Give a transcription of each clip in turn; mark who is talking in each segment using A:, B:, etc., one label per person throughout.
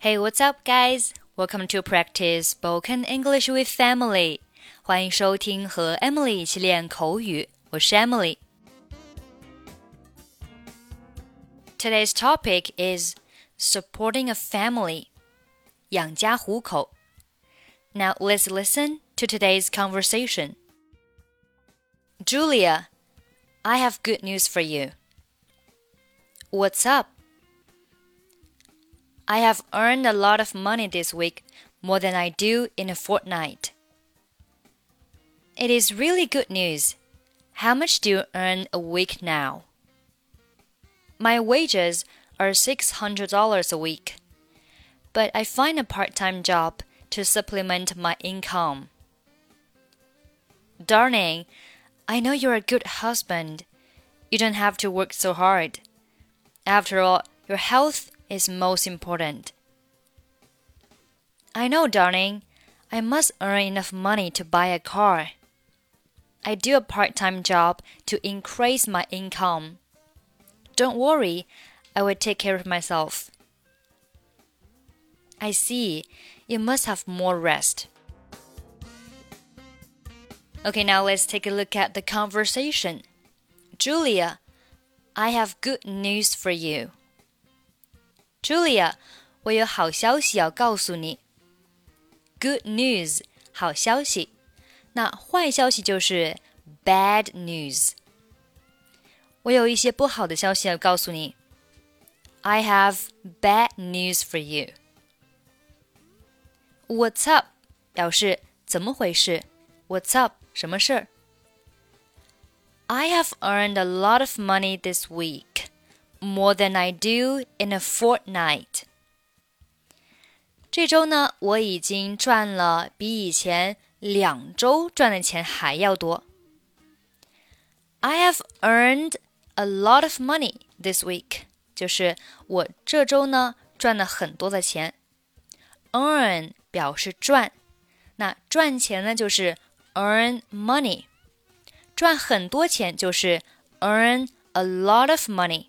A: Hey, what's up, guys? Welcome to practice spoken English with Emily. 欢迎收听和 Emily 一起练口语。我是 Emily。Today's topic is supporting a family. 养家糊口. Now let's listen to today's conversation. Julia, I have good news for you. What's up? I have earned a lot of money this week, more than I do in a fortnight. It is really good news. How much do you earn a week now? My wages are $600 a week, but I find a part time job to supplement my income. Darling, I know you're a good husband. You don't have to work so hard. After all, your health is most important. I know, darling. I must earn enough money to buy a car. I do a part time job to increase my income. Don't worry, I will take care of myself. I see. You must have more rest. Okay, now let's take a look at the conversation. Julia, I have good news for you. Julia，我有好消息要告诉你。Good news，好消息。那坏消息就是 bad news。我有一些不好的消息要告诉你。I have bad news for you. What's up？表示怎么回事？What's up？什么事儿？I have earned a lot of money this week more than I do in a fortnight. 这周呢，我已经赚了比以前两周赚的钱还要多。I have earned a lot of money this week，就是我这周呢赚了很多的钱。Earn 表示赚，那赚钱呢就是 earn money，赚很多钱就是 earn a lot of money。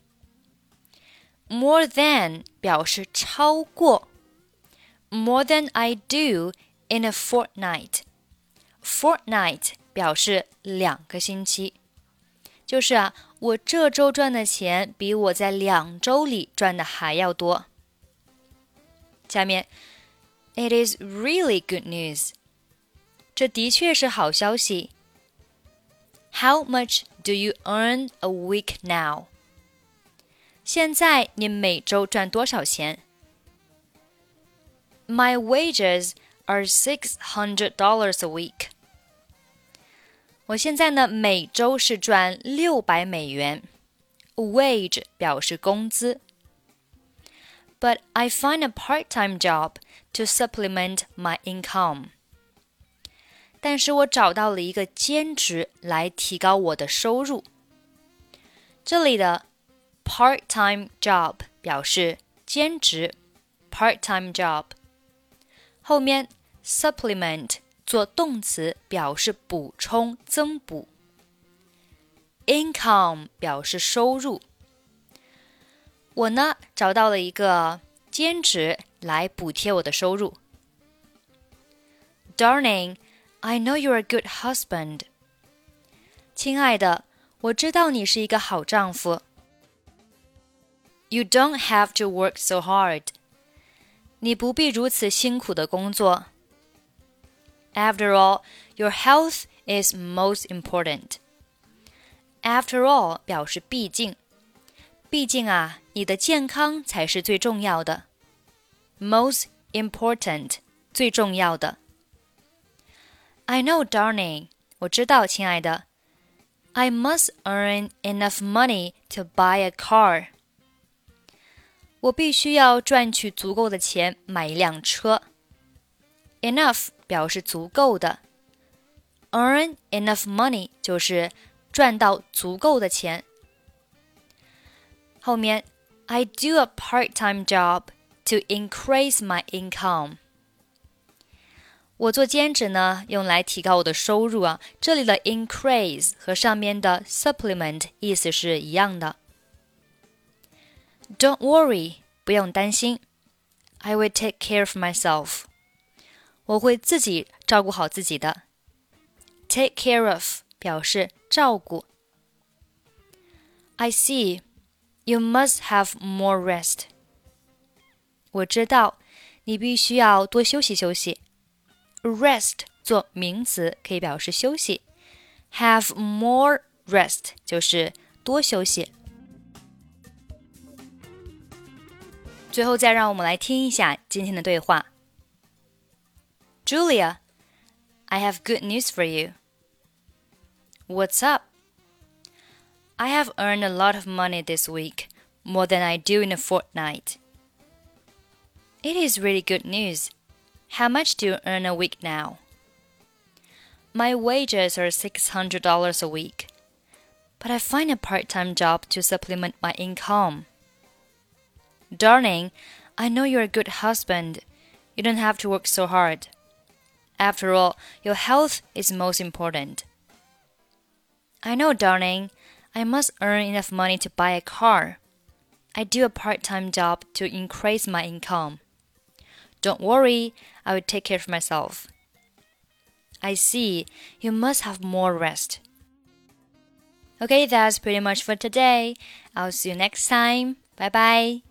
A: more than 表示超过，more than I do in a fortnight。fortnight 表示两个星期，就是啊，我这周赚的钱比我在两周里赚的还要多。下面，It is really good news。这的确是好消息。How much do you earn a week now？ 现在你每周赚多少钱？My wages are six hundred dollars a week。我现在呢，每周是赚六百美元。Wage 表示工资。But I find a part-time job to supplement my income。但是我找到了一个兼职来提高我的收入。这里的 part-time job 表示兼职，part-time job。后面 supplement 做动词表示补充、增补。income 表示收入。我呢找到了一个兼职来补贴我的收入。Darling, I know you're a good husband. 亲爱的，我知道你是一个好丈夫。 You don't have to work so hard. 你不必如此辛苦的工作。After all, your health is most important. After all 表示毕竟，毕竟啊，你的健康才是最重要的。Most important 最重要的。I know, darling. 我知道，亲爱的。I must earn enough money to buy a car. 我必须要赚取足够的钱买一辆车。Enough 表示足够的，earn enough money 就是赚到足够的钱。后面，I do a part-time job to increase my income。我做兼职呢，用来提高我的收入啊。这里的 increase 和上面的 supplement 意思是一样的。Don't worry，不用担心。 I will take care of myself. 我会自己照顾好自己的。Take care of 表示照顾。I see. You must have more rest. 我知道，你必须要多休息休息。Rest 做名词可以表示休息，have more rest 就是多休息。 最后再让我们来听一下今天的对话。Julia, I have good news for you. What's up? I have earned a lot of money this week, more than I do in a fortnight. It is really good news. How much do you earn a week now? My wages are $600 a week, but I find a part time job to supplement my income. Darling, I know you're a good husband. You don't have to work so hard. After all, your health is most important. I know, darling. I must earn enough money to buy a car. I do a part time job to increase my income. Don't worry, I will take care of myself. I see. You must have more rest. Okay, that's pretty much for today. I'll see you next time. Bye bye.